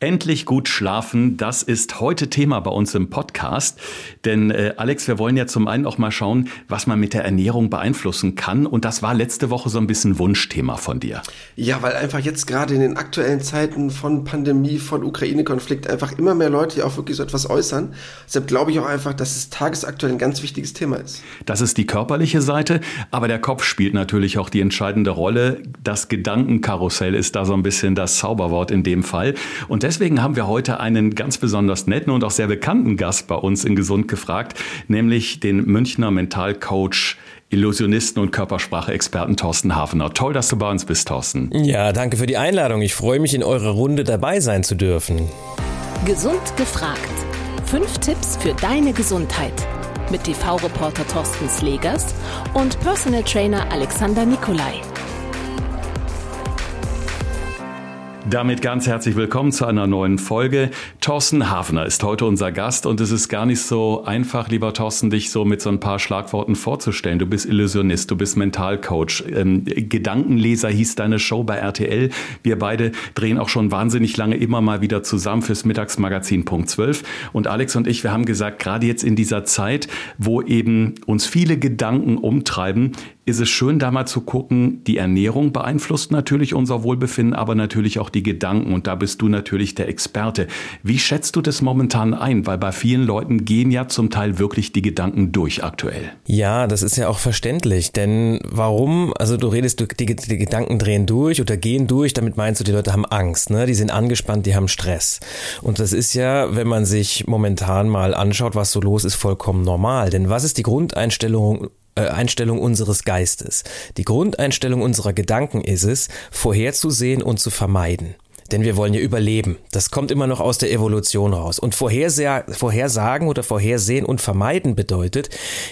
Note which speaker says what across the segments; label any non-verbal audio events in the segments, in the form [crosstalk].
Speaker 1: Endlich gut schlafen, das ist heute Thema bei uns im Podcast. Denn äh, Alex, wir wollen ja zum einen auch mal schauen, was man mit der Ernährung beeinflussen kann. Und das war letzte Woche so ein bisschen Wunschthema von dir.
Speaker 2: Ja, weil einfach jetzt gerade in den aktuellen Zeiten von Pandemie, von Ukraine-Konflikt einfach immer mehr Leute auch wirklich so etwas äußern. Deshalb glaube ich auch einfach, dass es tagesaktuell ein ganz wichtiges Thema ist.
Speaker 1: Das ist die körperliche Seite, aber der Kopf spielt natürlich auch die entscheidende Rolle. Das Gedankenkarussell ist da so ein bisschen das Zauberwort in dem Fall. Und deswegen haben wir heute einen ganz besonders netten und auch sehr bekannten Gast bei uns in Gesund gefragt, nämlich den Münchner Mentalcoach Illusionisten und Körpersprache-Experten Thorsten Hafener. Toll, dass du bei uns bist, Thorsten.
Speaker 3: Ja, danke für die Einladung. Ich freue mich, in eurer Runde dabei sein zu dürfen.
Speaker 4: Gesund gefragt. Fünf Tipps für deine Gesundheit. Mit TV-Reporter Thorsten Slegers und Personal Trainer Alexander Nikolai.
Speaker 1: Damit ganz herzlich willkommen zu einer neuen Folge. Thorsten Hafner ist heute unser Gast und es ist gar nicht so einfach, lieber Thorsten, dich so mit so ein paar Schlagworten vorzustellen. Du bist Illusionist, du bist Mentalcoach. Ähm, Gedankenleser hieß deine Show bei RTL. Wir beide drehen auch schon wahnsinnig lange immer mal wieder zusammen fürs Mittagsmagazin Punkt 12. Und Alex und ich, wir haben gesagt, gerade jetzt in dieser Zeit, wo eben uns viele Gedanken umtreiben, ist es schön, da mal zu gucken, die Ernährung beeinflusst natürlich unser Wohlbefinden, aber natürlich auch die Gedanken. Und da bist du natürlich der Experte. Wie schätzt du das momentan ein? Weil bei vielen Leuten gehen ja zum Teil wirklich die Gedanken durch aktuell.
Speaker 3: Ja, das ist ja auch verständlich. Denn warum? Also du redest, die, die Gedanken drehen durch oder gehen durch. Damit meinst du, die Leute haben Angst. Ne? Die sind angespannt, die haben Stress. Und das ist ja, wenn man sich momentan mal anschaut, was so los ist, vollkommen normal. Denn was ist die Grundeinstellung Einstellung unseres Geistes. Die Grundeinstellung unserer Gedanken ist es, vorherzusehen und zu vermeiden. Denn wir wollen ja überleben. Das kommt immer noch aus der Evolution raus. Und vorhersagen oder vorhersehen und vermeiden bedeutet,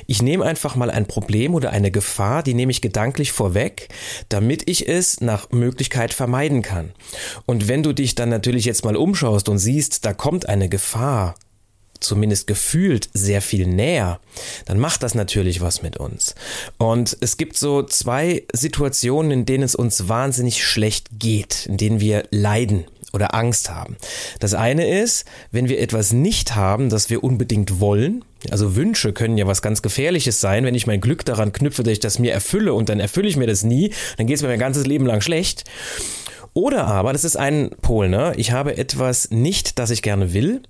Speaker 3: ich nehme einfach mal ein Problem oder eine Gefahr, die nehme ich gedanklich vorweg, damit ich es nach Möglichkeit vermeiden kann. Und wenn du dich dann natürlich jetzt mal umschaust und siehst, da kommt eine Gefahr, zumindest gefühlt sehr viel näher, dann macht das natürlich was mit uns. Und es gibt so zwei Situationen, in denen es uns wahnsinnig schlecht geht, in denen wir leiden oder Angst haben. Das eine ist, wenn wir etwas nicht haben, das wir unbedingt wollen, also Wünsche können ja was ganz Gefährliches sein, wenn ich mein Glück daran knüpfe, dass ich das mir erfülle und dann erfülle ich mir das nie, dann geht es mir mein ganzes Leben lang schlecht. Oder aber, das ist ein Pol, ne? Ich habe etwas nicht, das ich gerne will.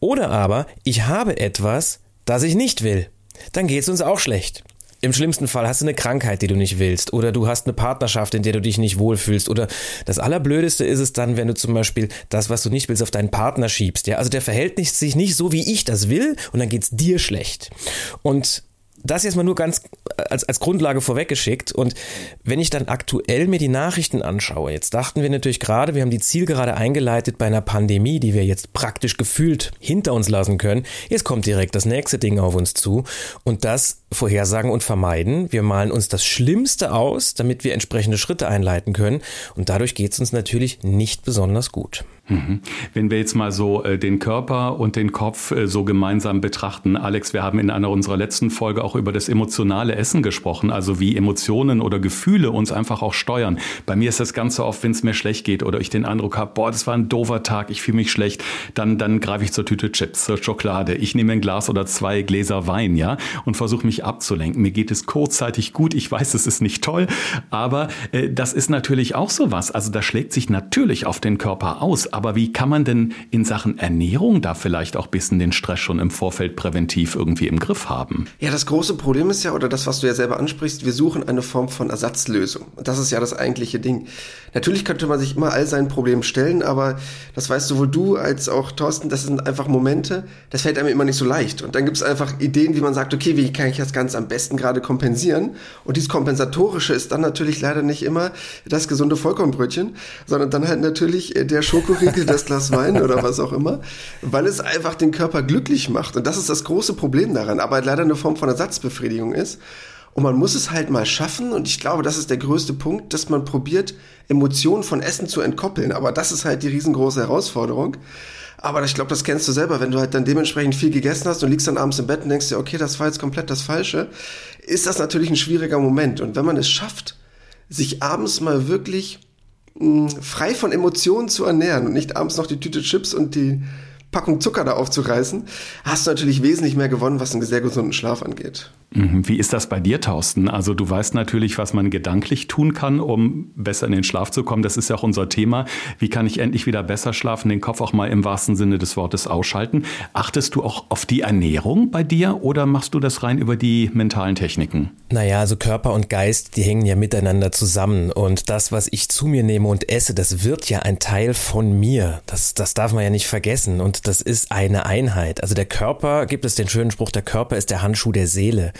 Speaker 3: Oder aber, ich habe etwas, das ich nicht will. Dann geht es uns auch schlecht. Im schlimmsten Fall hast du eine Krankheit, die du nicht willst, oder du hast eine Partnerschaft, in der du dich nicht wohlfühlst, oder das Allerblödeste ist es dann, wenn du zum Beispiel das, was du nicht willst, auf deinen Partner schiebst. Ja, also der verhält sich nicht so, wie ich das will, und dann geht's dir schlecht. Und das jetzt mal nur ganz als, als Grundlage vorweggeschickt. Und wenn ich dann aktuell mir die Nachrichten anschaue, jetzt dachten wir natürlich gerade, wir haben die Zielgerade eingeleitet bei einer Pandemie, die wir jetzt praktisch gefühlt hinter uns lassen können. Jetzt kommt direkt das nächste Ding auf uns zu. Und das vorhersagen und vermeiden. Wir malen uns das Schlimmste aus, damit wir entsprechende Schritte einleiten können. Und dadurch geht es uns natürlich nicht besonders gut.
Speaker 1: Mhm. Wenn wir jetzt mal so äh, den Körper und den Kopf äh, so gemeinsam betrachten, Alex, wir haben in einer unserer letzten Folge auch über das emotionale Essen gesprochen, also wie Emotionen oder Gefühle uns einfach auch steuern. Bei mir ist das ganz so oft, wenn es mir schlecht geht oder ich den Eindruck habe, boah, das war ein doofer Tag, ich fühle mich schlecht, dann, dann greife ich zur Tüte Chips, zur Schokolade. Ich nehme ein Glas oder zwei Gläser Wein, ja, und versuche mich abzulenken. Mir geht es kurzzeitig gut, ich weiß, es ist nicht toll, aber äh, das ist natürlich auch so was. Also das schlägt sich natürlich auf den Körper aus aber wie kann man denn in Sachen Ernährung da vielleicht auch bisschen den Stress schon im Vorfeld präventiv irgendwie im Griff haben?
Speaker 2: Ja, das große Problem ist ja, oder das, was du ja selber ansprichst, wir suchen eine Form von Ersatzlösung. Und das ist ja das eigentliche Ding. Natürlich könnte man sich immer all seinen Problemen stellen, aber das weißt sowohl du als auch Thorsten, das sind einfach Momente, das fällt einem immer nicht so leicht. Und dann gibt es einfach Ideen, wie man sagt, okay, wie kann ich das Ganze am besten gerade kompensieren? Und dieses Kompensatorische ist dann natürlich leider nicht immer das gesunde Vollkornbrötchen, sondern dann halt natürlich der Schokoriegel Riegel, das Glas Wein oder was auch immer, weil es einfach den Körper glücklich macht. Und das ist das große Problem daran, aber leider eine Form von Ersatzbefriedigung ist. Und man muss es halt mal schaffen, und ich glaube, das ist der größte Punkt, dass man probiert, Emotionen von Essen zu entkoppeln. Aber das ist halt die riesengroße Herausforderung. Aber ich glaube, das kennst du selber, wenn du halt dann dementsprechend viel gegessen hast und liegst dann abends im Bett und denkst dir, okay, das war jetzt komplett das Falsche, ist das natürlich ein schwieriger Moment. Und wenn man es schafft, sich abends mal wirklich mh, frei von Emotionen zu ernähren und nicht abends noch die Tüte Chips und die Packung Zucker da aufzureißen, hast du natürlich wesentlich mehr gewonnen, was einen sehr gesunden Schlaf angeht.
Speaker 1: Mhm. Wie ist das bei dir, Thorsten? Also du weißt natürlich, was man gedanklich tun kann, um besser in den Schlaf zu kommen. Das ist ja auch unser Thema. Wie kann ich endlich wieder besser schlafen, den Kopf auch mal im wahrsten Sinne des Wortes ausschalten? Achtest du auch auf die Ernährung bei dir oder machst du das rein über die mentalen Techniken?
Speaker 3: Naja, also Körper und Geist, die hängen ja miteinander zusammen. Und das, was ich zu mir nehme und esse, das wird ja ein Teil von mir. Das, das darf man ja nicht vergessen. Und das ist eine Einheit. Also der Körper, gibt es den schönen Spruch, der Körper ist der Handschuh der Seele.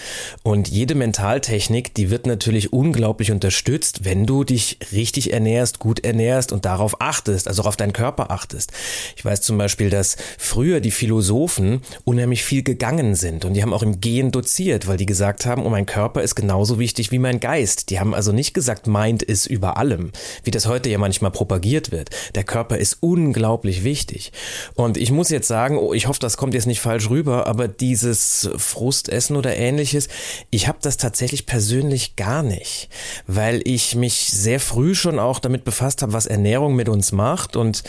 Speaker 3: Und jede Mentaltechnik, die wird natürlich unglaublich unterstützt, wenn du dich richtig ernährst, gut ernährst und darauf achtest, also auf deinen Körper achtest. Ich weiß zum Beispiel, dass früher die Philosophen unheimlich viel gegangen sind und die haben auch im Gehen doziert, weil die gesagt haben, oh, mein Körper ist genauso wichtig wie mein Geist. Die haben also nicht gesagt, Mind ist über allem, wie das heute ja manchmal propagiert wird. Der Körper ist unglaublich wichtig. Und ich muss jetzt sagen, oh, ich hoffe, das kommt jetzt nicht falsch rüber, aber dieses Frustessen oder ähnliches, ich habe das tatsächlich persönlich gar nicht, weil ich mich sehr früh schon auch damit befasst habe, was Ernährung mit uns macht. Und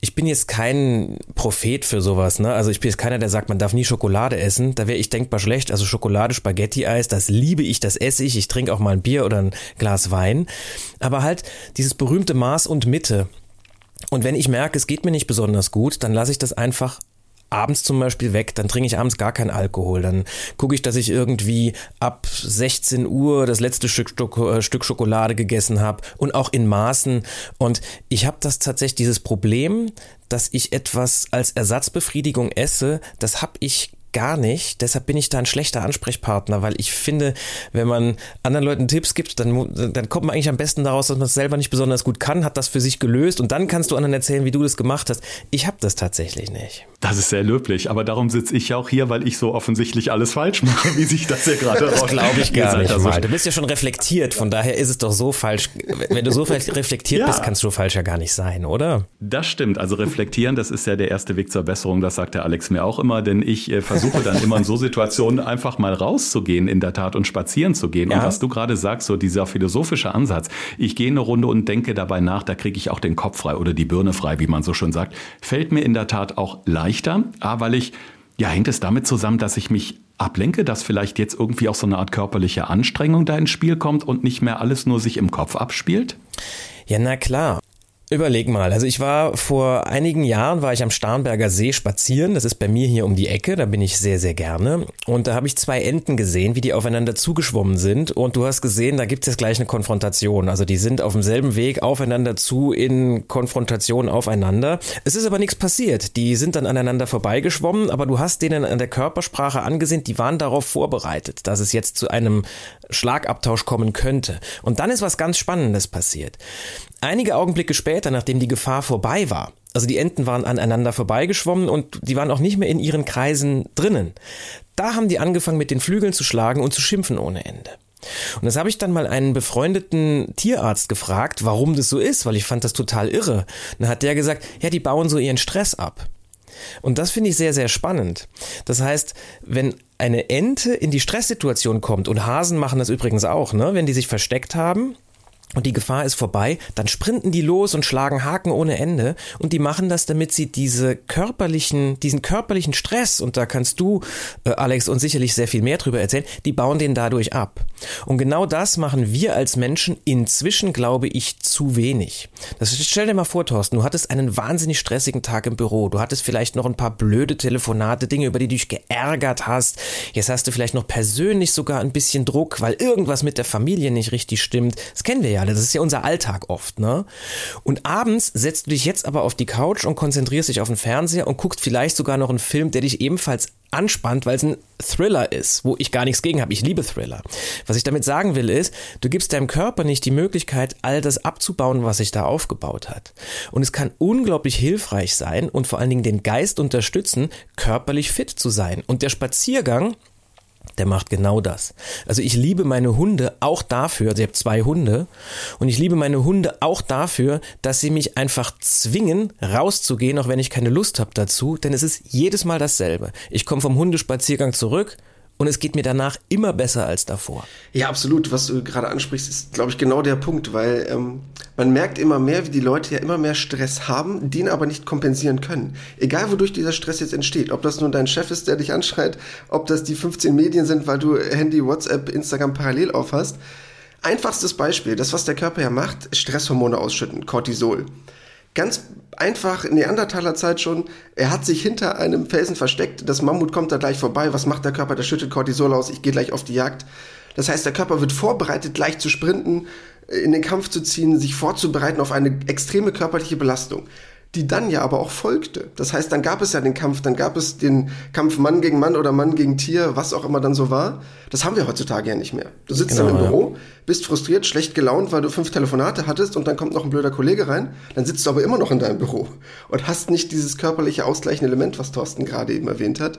Speaker 3: ich bin jetzt kein Prophet für sowas. Ne? Also ich bin jetzt keiner, der sagt, man darf nie Schokolade essen. Da wäre ich denkbar schlecht. Also Schokolade, Spaghetti-Eis, das liebe ich, das esse ich. Ich trinke auch mal ein Bier oder ein Glas Wein. Aber halt dieses berühmte Maß und Mitte. Und wenn ich merke, es geht mir nicht besonders gut, dann lasse ich das einfach abends zum Beispiel weg, dann trinke ich abends gar keinen Alkohol. Dann gucke ich, dass ich irgendwie ab 16 Uhr das letzte Stück, äh, Stück Schokolade gegessen habe und auch in Maßen. Und ich habe das tatsächlich dieses Problem, dass ich etwas als Ersatzbefriedigung esse, das habe ich gar nicht. Deshalb bin ich da ein schlechter Ansprechpartner, weil ich finde, wenn man anderen Leuten Tipps gibt, dann, dann kommt man eigentlich am besten daraus, dass man es selber nicht besonders gut kann, hat das für sich gelöst und dann kannst du anderen erzählen, wie du das gemacht hast. Ich habe das tatsächlich nicht.
Speaker 1: Das ist sehr löblich, aber darum sitze ich ja auch hier, weil ich so offensichtlich alles falsch mache, wie sich das ja gerade [laughs]
Speaker 3: Das glaube ich gar nicht mal. Du bist ja schon reflektiert, von daher ist es doch so falsch. Wenn du so [laughs] reflektiert ja. bist, kannst du falsch ja gar nicht sein, oder?
Speaker 1: Das stimmt. Also reflektieren, das ist ja der erste Weg zur Besserung. Das sagt der Alex mir auch immer, denn ich äh, versuche dann immer in so Situationen einfach mal rauszugehen, in der Tat, und spazieren zu gehen. Ja. Und was du gerade sagst, so dieser philosophische Ansatz, ich gehe eine Runde und denke dabei nach, da kriege ich auch den Kopf frei oder die Birne frei, wie man so schön sagt, fällt mir in der Tat auch leichter. A, weil ich, ja, hängt es damit zusammen, dass ich mich ablenke, dass vielleicht jetzt irgendwie auch so eine Art körperliche Anstrengung da ins Spiel kommt und nicht mehr alles nur sich im Kopf abspielt?
Speaker 3: Ja, na klar. Überleg mal, also ich war vor einigen Jahren war ich am Starnberger See spazieren, das ist bei mir hier um die Ecke, da bin ich sehr sehr gerne. Und da habe ich zwei Enten gesehen, wie die aufeinander zugeschwommen sind. Und du hast gesehen, da gibt es jetzt gleich eine Konfrontation, also die sind auf demselben Weg aufeinander zu in Konfrontation aufeinander. Es ist aber nichts passiert, die sind dann aneinander vorbeigeschwommen, aber du hast denen an der Körpersprache angesehen, die waren darauf vorbereitet, dass es jetzt zu einem Schlagabtausch kommen könnte. Und dann ist was ganz Spannendes passiert. Einige Augenblicke später, nachdem die Gefahr vorbei war, also die Enten waren aneinander vorbeigeschwommen und die waren auch nicht mehr in ihren Kreisen drinnen. Da haben die angefangen mit den Flügeln zu schlagen und zu schimpfen ohne Ende. Und das habe ich dann mal einen befreundeten Tierarzt gefragt, warum das so ist, weil ich fand das total irre. dann hat der gesagt, ja, die bauen so ihren Stress ab. Und das finde ich sehr, sehr spannend. Das heißt, wenn eine Ente in die Stresssituation kommt, und Hasen machen das übrigens auch, ne, wenn die sich versteckt haben, und die Gefahr ist vorbei, dann sprinten die los und schlagen Haken ohne Ende und die machen das, damit sie diese körperlichen, diesen körperlichen Stress, und da kannst du, äh, Alex, uns sicherlich sehr viel mehr drüber erzählen, die bauen den dadurch ab. Und genau das machen wir als Menschen inzwischen, glaube ich, zu wenig. Das, stell dir mal vor, Thorsten, du hattest einen wahnsinnig stressigen Tag im Büro, du hattest vielleicht noch ein paar blöde Telefonate, Dinge, über die du dich geärgert hast, jetzt hast du vielleicht noch persönlich sogar ein bisschen Druck, weil irgendwas mit der Familie nicht richtig stimmt. Das kennen wir ja alle. Das ist ja unser Alltag oft, ne? Und abends setzt du dich jetzt aber auf die Couch und konzentrierst dich auf den Fernseher und guckst vielleicht sogar noch einen Film, der dich ebenfalls anspannt, weil es ein Thriller ist, wo ich gar nichts gegen habe. Ich liebe Thriller. Was ich damit sagen will ist, du gibst deinem Körper nicht die Möglichkeit, all das abzubauen, was sich da aufgebaut hat. Und es kann unglaublich hilfreich sein und vor allen Dingen den Geist unterstützen, körperlich fit zu sein. Und der Spaziergang der macht genau das. Also ich liebe meine Hunde auch dafür, also ich habe zwei Hunde, und ich liebe meine Hunde auch dafür, dass sie mich einfach zwingen, rauszugehen, auch wenn ich keine Lust habe dazu, denn es ist jedes Mal dasselbe. Ich komme vom Hundespaziergang zurück und es geht mir danach immer besser als davor.
Speaker 2: Ja, absolut. Was du gerade ansprichst, ist, glaube ich, genau der Punkt, weil ähm, man merkt immer mehr, wie die Leute ja immer mehr Stress haben, den aber nicht kompensieren können. Egal, wodurch dieser Stress jetzt entsteht. Ob das nun dein Chef ist, der dich anschreit, ob das die 15 Medien sind, weil du Handy, WhatsApp, Instagram parallel aufhast. Einfachstes Beispiel, das, was der Körper ja macht, Stresshormone ausschütten, Cortisol. Ganz einfach in Neandertaler Zeit schon, er hat sich hinter einem Felsen versteckt, das Mammut kommt da gleich vorbei, was macht der Körper? Der schüttet Cortisol aus, ich gehe gleich auf die Jagd. Das heißt, der Körper wird vorbereitet, gleich zu sprinten, in den Kampf zu ziehen, sich vorzubereiten auf eine extreme körperliche Belastung die dann ja aber auch folgte. Das heißt, dann gab es ja den Kampf, dann gab es den Kampf Mann gegen Mann oder Mann gegen Tier, was auch immer dann so war. Das haben wir heutzutage ja nicht mehr. Du sitzt genau, dann im ja. Büro, bist frustriert, schlecht gelaunt, weil du fünf Telefonate hattest und dann kommt noch ein blöder Kollege rein. Dann sitzt du aber immer noch in deinem Büro und hast nicht dieses körperliche ausgleichende Element, was Thorsten gerade eben erwähnt hat.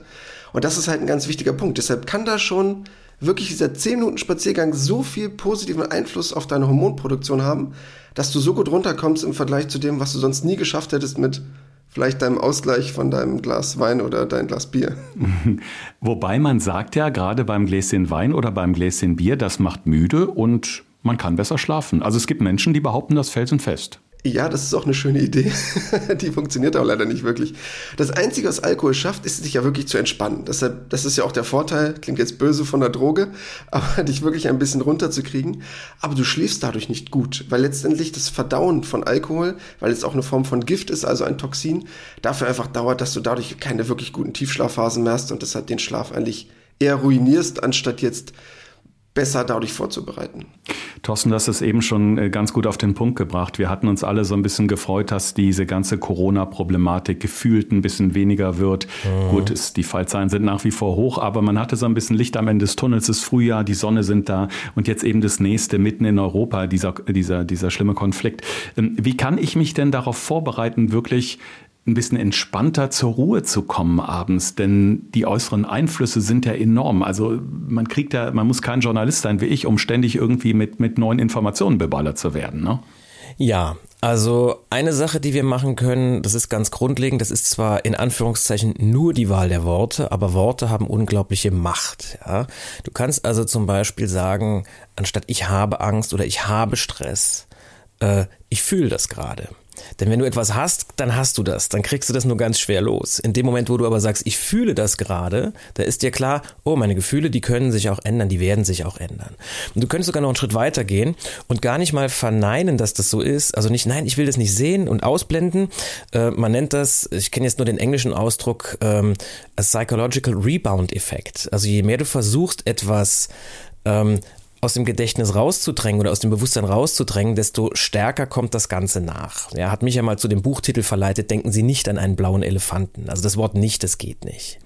Speaker 2: Und das ist halt ein ganz wichtiger Punkt. Deshalb kann da schon wirklich dieser 10 Minuten Spaziergang so viel positiven Einfluss auf deine Hormonproduktion haben, dass du so gut runterkommst im Vergleich zu dem, was du sonst nie geschafft hättest mit vielleicht deinem Ausgleich von deinem Glas Wein oder dein Glas Bier. [laughs]
Speaker 1: Wobei man sagt ja, gerade beim Gläschen Wein oder beim Gläschen Bier, das macht müde und man kann besser schlafen. Also es gibt Menschen, die behaupten das felsenfest.
Speaker 2: Ja, das ist auch eine schöne Idee. [laughs] die funktioniert auch leider nicht wirklich. Das Einzige, was Alkohol schafft, ist, sich ja wirklich zu entspannen. Deshalb, das ist ja auch der Vorteil, klingt jetzt böse von der Droge, [laughs] aber dich wirklich ein bisschen runterzukriegen. Aber du schläfst dadurch nicht gut, weil letztendlich das Verdauen von Alkohol, weil es auch eine Form von Gift ist, also ein Toxin, dafür einfach dauert, dass du dadurch keine wirklich guten Tiefschlafphasen mehr hast und deshalb den Schlaf eigentlich eher ruinierst, anstatt jetzt besser dadurch vorzubereiten.
Speaker 1: Thorsten, das ist eben schon äh, ganz gut auf den Punkt gebracht. Wir hatten uns alle so ein bisschen gefreut, dass diese ganze Corona-Problematik gefühlt ein bisschen weniger wird. Mhm. Gut, ist, die Fallzahlen sind nach wie vor hoch, aber man hatte so ein bisschen Licht am Ende des Tunnels. Es ist Frühjahr, die Sonne sind da und jetzt eben das nächste mitten in Europa, dieser, dieser, dieser schlimme Konflikt. Ähm, wie kann ich mich denn darauf vorbereiten, wirklich ein bisschen entspannter zur Ruhe zu kommen abends, denn die äußeren Einflüsse sind ja enorm. Also man kriegt ja, man muss kein Journalist sein wie ich, um ständig irgendwie mit, mit neuen Informationen beballert zu werden. Ne?
Speaker 3: Ja, also eine Sache, die wir machen können, das ist ganz grundlegend, das ist zwar in Anführungszeichen nur die Wahl der Worte, aber Worte haben unglaubliche Macht. Ja? Du kannst also zum Beispiel sagen, anstatt ich habe Angst oder ich habe Stress, äh, ich fühle das gerade. Denn wenn du etwas hast, dann hast du das. Dann kriegst du das nur ganz schwer los. In dem Moment, wo du aber sagst, ich fühle das gerade, da ist dir klar, oh, meine Gefühle, die können sich auch ändern, die werden sich auch ändern. Und du könntest sogar noch einen Schritt weiter gehen und gar nicht mal verneinen, dass das so ist. Also nicht, nein, ich will das nicht sehen und ausblenden. Äh, man nennt das, ich kenne jetzt nur den englischen Ausdruck, ähm, a psychological rebound effekt. Also je mehr du versuchst, etwas ähm, aus dem Gedächtnis rauszudrängen oder aus dem Bewusstsein rauszudrängen, desto stärker kommt das Ganze nach. Ja, hat mich ja mal zu dem Buchtitel verleitet, denken Sie nicht an einen blauen Elefanten. Also das Wort nicht, das geht nicht.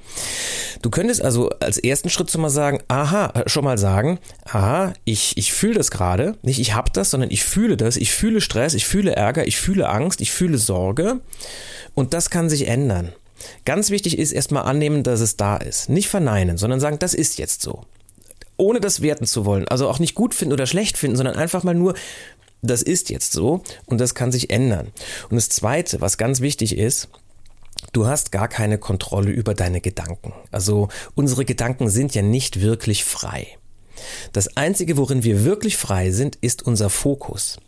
Speaker 3: Du könntest also als ersten Schritt schon mal sagen, aha, äh, schon mal sagen, aha, ich, ich fühle das gerade, nicht ich habe das, sondern ich fühle das, ich fühle Stress, ich fühle Ärger, ich fühle Angst, ich fühle Sorge und das kann sich ändern. Ganz wichtig ist erstmal annehmen, dass es da ist. Nicht verneinen, sondern sagen, das ist jetzt so ohne das werten zu wollen. Also auch nicht gut finden oder schlecht finden, sondern einfach mal nur, das ist jetzt so und das kann sich ändern. Und das Zweite, was ganz wichtig ist, Du hast gar keine Kontrolle über deine Gedanken. Also unsere Gedanken sind ja nicht wirklich frei. Das Einzige, worin wir wirklich frei sind, ist unser Fokus.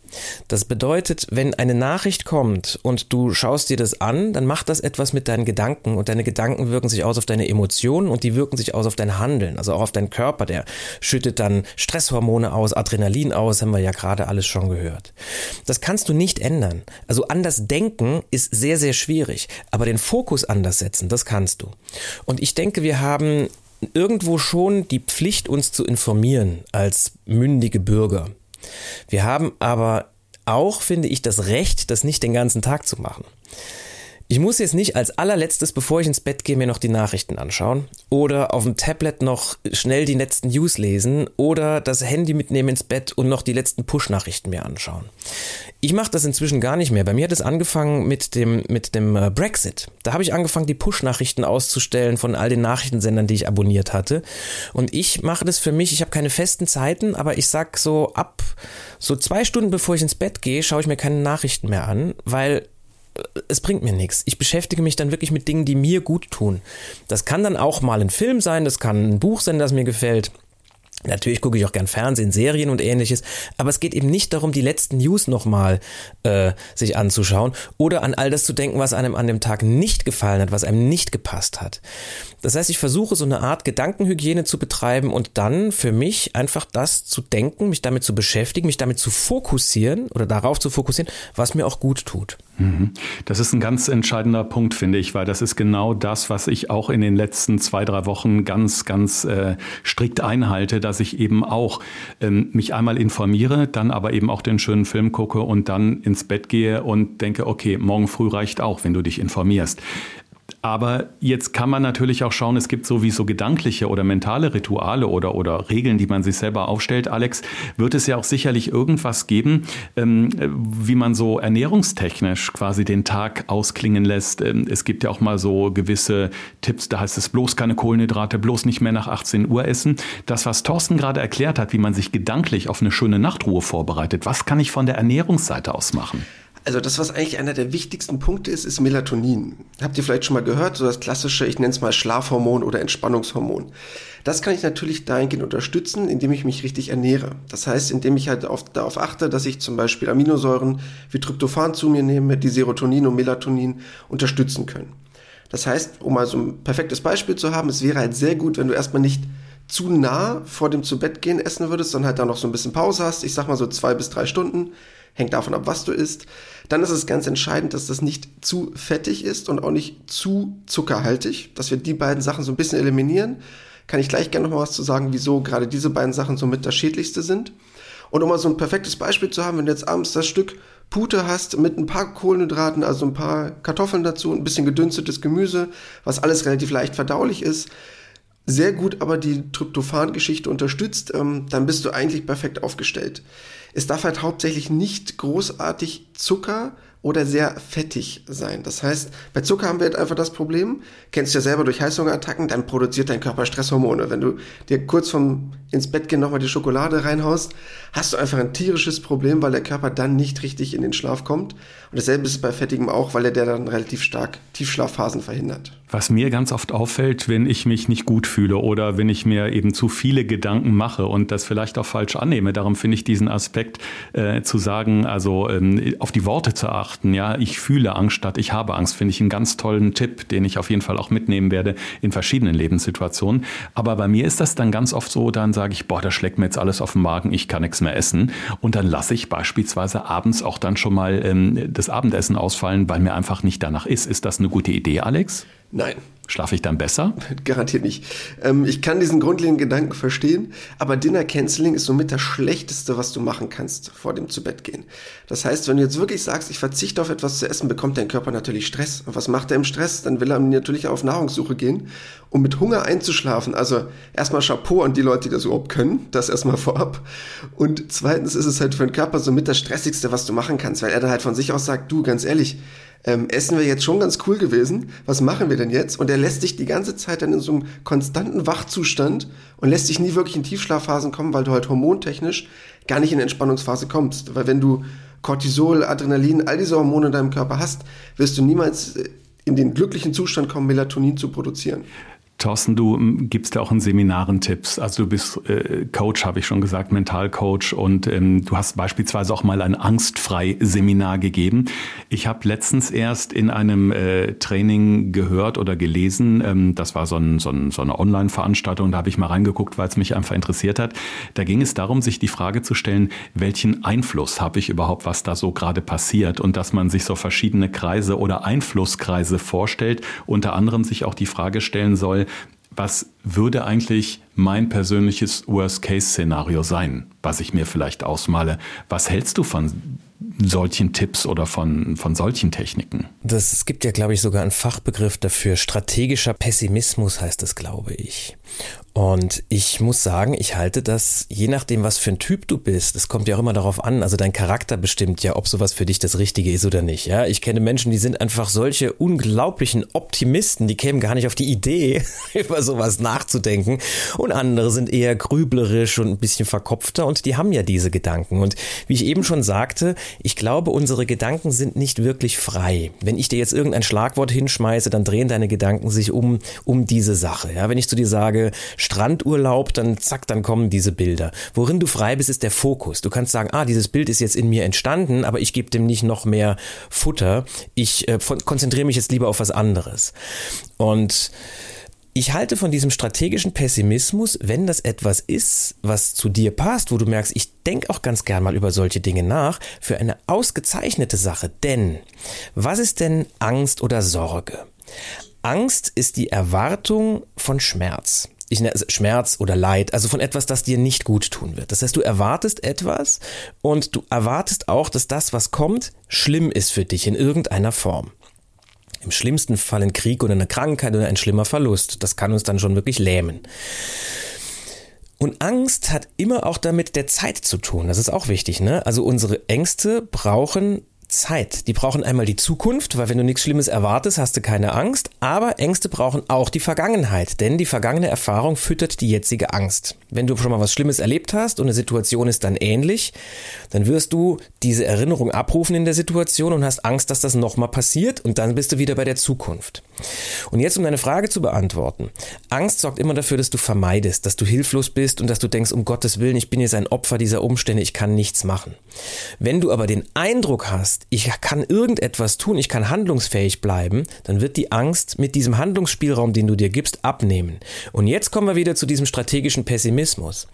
Speaker 3: Das bedeutet, wenn eine Nachricht kommt und du schaust dir das an, dann macht das etwas mit deinen Gedanken und deine Gedanken wirken sich aus auf deine Emotionen und die wirken sich aus auf dein Handeln, also auch auf deinen Körper. Der schüttet dann Stresshormone aus, Adrenalin aus, haben wir ja gerade alles schon gehört. Das kannst du nicht ändern. Also anders denken ist sehr, sehr schwierig, aber den Fokus anders setzen, das kannst du. Und ich denke, wir haben irgendwo schon die Pflicht, uns zu informieren als mündige Bürger. Wir haben aber auch, finde ich, das Recht, das nicht den ganzen Tag zu machen. Ich muss jetzt nicht als allerletztes, bevor ich ins Bett gehe, mir noch die Nachrichten anschauen oder auf dem Tablet noch schnell die letzten News lesen oder das Handy mitnehmen ins Bett und noch die letzten Push-Nachrichten mir anschauen. Ich mache das inzwischen gar nicht mehr. Bei mir hat es angefangen mit dem, mit dem äh, Brexit. Da habe ich angefangen, die Push-Nachrichten auszustellen von all den Nachrichtensendern, die ich abonniert hatte. Und ich mache das für mich, ich habe keine festen Zeiten, aber ich sag so ab so zwei Stunden bevor ich ins Bett gehe, schaue ich mir keine Nachrichten mehr an, weil es bringt mir nichts. Ich beschäftige mich dann wirklich mit Dingen, die mir gut tun. Das kann dann auch mal ein Film sein, das kann ein Buch sein, das mir gefällt. Natürlich gucke ich auch gern Fernsehen, Serien und ähnliches, aber es geht eben nicht darum, die letzten News nochmal äh, sich anzuschauen oder an all das zu denken, was einem an dem Tag nicht gefallen hat, was einem nicht gepasst hat. Das heißt, ich versuche so eine Art Gedankenhygiene zu betreiben und dann für mich einfach das zu denken, mich damit zu beschäftigen, mich damit zu fokussieren oder darauf zu fokussieren, was mir auch gut tut.
Speaker 1: Mhm. Das ist ein ganz entscheidender Punkt, finde ich, weil das ist genau das, was ich auch in den letzten zwei, drei Wochen ganz, ganz äh, strikt einhalte, dass ich eben auch ähm, mich einmal informiere, dann aber eben auch den schönen Film gucke und dann ins Bett gehe und denke, okay, morgen früh reicht auch, wenn du dich informierst. Aber jetzt kann man natürlich auch schauen, es gibt sowieso gedankliche oder mentale Rituale oder, oder Regeln, die man sich selber aufstellt. Alex, wird es ja auch sicherlich irgendwas geben, ähm, wie man so ernährungstechnisch quasi den Tag ausklingen lässt. Ähm, es gibt ja auch mal so gewisse Tipps, da heißt es bloß keine Kohlenhydrate, bloß nicht mehr nach 18 Uhr essen. Das, was Thorsten gerade erklärt hat, wie man sich gedanklich auf eine schöne Nachtruhe vorbereitet, was kann ich von der Ernährungsseite aus machen?
Speaker 2: Also das, was eigentlich einer der wichtigsten Punkte ist, ist Melatonin. Habt ihr vielleicht schon mal gehört, so das klassische, ich nenne es mal Schlafhormon oder Entspannungshormon. Das kann ich natürlich dahingehend unterstützen, indem ich mich richtig ernähre. Das heißt, indem ich halt auf, darauf achte, dass ich zum Beispiel Aminosäuren wie Tryptophan zu mir nehme, die Serotonin und Melatonin unterstützen können. Das heißt, um mal so ein perfektes Beispiel zu haben, es wäre halt sehr gut, wenn du erstmal nicht zu nah vor dem zu Bett gehen essen würdest, sondern halt da noch so ein bisschen Pause hast. Ich sag mal so zwei bis drei Stunden hängt davon ab, was du isst. Dann ist es ganz entscheidend, dass das nicht zu fettig ist und auch nicht zu zuckerhaltig, dass wir die beiden Sachen so ein bisschen eliminieren. Kann ich gleich gerne noch mal was zu sagen, wieso gerade diese beiden Sachen somit das schädlichste sind. Und um mal so ein perfektes Beispiel zu haben, wenn du jetzt abends das Stück Pute hast mit ein paar Kohlenhydraten, also ein paar Kartoffeln dazu, ein bisschen gedünstetes Gemüse, was alles relativ leicht verdaulich ist, sehr gut aber die Tryptophan-Geschichte unterstützt, ähm, dann bist du eigentlich perfekt aufgestellt. Es darf halt hauptsächlich nicht großartig Zucker oder sehr fettig sein. Das heißt, bei Zucker haben wir halt einfach das Problem, kennst du ja selber durch Heißhungerattacken, dann produziert dein Körper Stresshormone. Wenn du dir kurz vom ins Bett gehen nochmal die Schokolade reinhaust, hast du einfach ein tierisches Problem, weil der Körper dann nicht richtig in den Schlaf kommt. Und dasselbe ist bei Fettigem auch, weil er der dann relativ stark Tiefschlafphasen verhindert.
Speaker 1: Was mir ganz oft auffällt, wenn ich mich nicht gut fühle oder wenn ich mir eben zu viele Gedanken mache und das vielleicht auch falsch annehme, darum finde ich diesen Aspekt äh, zu sagen, also ähm, auf die Worte zu achten, ja, ich fühle Angst statt ich habe Angst, finde ich einen ganz tollen Tipp, den ich auf jeden Fall auch mitnehmen werde in verschiedenen Lebenssituationen. Aber bei mir ist das dann ganz oft so, dann sage ich, boah, da schlägt mir jetzt alles auf den Magen, ich kann nichts mehr essen. Und dann lasse ich beispielsweise abends auch dann schon mal ähm, das Abendessen ausfallen, weil mir einfach nicht danach ist. Ist das eine gute Idee, Alex?
Speaker 2: Nein.
Speaker 1: Schlafe ich dann besser? [laughs]
Speaker 2: Garantiert nicht. Ähm, ich kann diesen grundlegenden Gedanken verstehen, aber Dinner Canceling ist somit das Schlechteste, was du machen kannst vor dem Zubettgehen. Das heißt, wenn du jetzt wirklich sagst, ich verzichte auf etwas zu essen, bekommt dein Körper natürlich Stress. Und was macht er im Stress? Dann will er natürlich auf Nahrungssuche gehen, um mit Hunger einzuschlafen. Also erstmal Chapeau an die Leute, die das überhaupt können. Das erstmal vorab. Und zweitens ist es halt für den Körper somit das Stressigste, was du machen kannst, weil er dann halt von sich aus sagt, du, ganz ehrlich, ähm, Essen wäre jetzt schon ganz cool gewesen. Was machen wir denn jetzt? Und er lässt dich die ganze Zeit dann in so einem konstanten Wachzustand und lässt dich nie wirklich in Tiefschlafphasen kommen, weil du halt hormontechnisch gar nicht in Entspannungsphase kommst. Weil wenn du Cortisol, Adrenalin, all diese Hormone in deinem Körper hast, wirst du niemals äh, in den glücklichen Zustand kommen, Melatonin zu produzieren.
Speaker 1: Thorsten, du ähm, gibst ja auch in Seminaren Tipps. Also du bist äh, Coach, habe ich schon gesagt, Mentalcoach und ähm, du hast beispielsweise auch mal ein Angstfrei-Seminar gegeben. Ich habe letztens erst in einem äh, Training gehört oder gelesen, ähm, das war so, ein, so, ein, so eine Online-Veranstaltung, da habe ich mal reingeguckt, weil es mich einfach interessiert hat. Da ging es darum, sich die Frage zu stellen, welchen Einfluss habe ich überhaupt, was da so gerade passiert und dass man sich so verschiedene Kreise oder Einflusskreise vorstellt, unter anderem sich auch die Frage stellen soll, was würde eigentlich mein persönliches Worst-Case-Szenario sein, was ich mir vielleicht ausmale? Was hältst du von solchen Tipps oder von, von solchen Techniken?
Speaker 3: Das, es gibt ja, glaube ich, sogar einen Fachbegriff dafür. Strategischer Pessimismus heißt es, glaube ich. Und ich muss sagen, ich halte das, je nachdem, was für ein Typ du bist, es kommt ja auch immer darauf an, also dein Charakter bestimmt ja, ob sowas für dich das Richtige ist oder nicht. Ja, ich kenne Menschen, die sind einfach solche unglaublichen Optimisten, die kämen gar nicht auf die Idee, [laughs] über sowas nachzudenken. Und andere sind eher grüblerisch und ein bisschen verkopfter und die haben ja diese Gedanken. Und wie ich eben schon sagte, ich glaube, unsere Gedanken sind nicht wirklich frei. Wenn ich dir jetzt irgendein Schlagwort hinschmeiße, dann drehen deine Gedanken sich um, um diese Sache. Ja, wenn ich zu dir sage, Strandurlaub, dann zack, dann kommen diese Bilder. Worin du frei bist, ist der Fokus. Du kannst sagen, ah, dieses Bild ist jetzt in mir entstanden, aber ich gebe dem nicht noch mehr Futter. Ich äh, konzentriere mich jetzt lieber auf was anderes. Und ich halte von diesem strategischen Pessimismus, wenn das etwas ist, was zu dir passt, wo du merkst, ich denke auch ganz gern mal über solche Dinge nach, für eine ausgezeichnete Sache. Denn was ist denn Angst oder Sorge? Angst ist die Erwartung von Schmerz ich nenne es Schmerz oder Leid, also von etwas, das dir nicht gut tun wird. Das heißt, du erwartest etwas und du erwartest auch, dass das, was kommt, schlimm ist für dich in irgendeiner Form. Im schlimmsten Fall ein Krieg oder eine Krankheit oder ein schlimmer Verlust. Das kann uns dann schon wirklich lähmen. Und Angst hat immer auch damit der Zeit zu tun. Das ist auch wichtig, ne? Also unsere Ängste brauchen Zeit. Die brauchen einmal die Zukunft, weil wenn du nichts Schlimmes erwartest, hast du keine Angst. Aber Ängste brauchen auch die Vergangenheit, denn die vergangene Erfahrung füttert die jetzige Angst. Wenn du schon mal was Schlimmes erlebt hast und eine Situation ist dann ähnlich, dann wirst du diese Erinnerung abrufen in der Situation und hast Angst, dass das nochmal passiert und dann bist du wieder bei der Zukunft. Und jetzt, um deine Frage zu beantworten. Angst sorgt immer dafür, dass du vermeidest, dass du hilflos bist und dass du denkst, um Gottes Willen, ich bin jetzt ein Opfer dieser Umstände, ich kann nichts machen. Wenn du aber den Eindruck hast, ich kann irgendetwas tun, ich kann handlungsfähig bleiben, dann wird die Angst mit diesem Handlungsspielraum, den du dir gibst, abnehmen. Und jetzt kommen wir wieder zu diesem strategischen Pessimismus.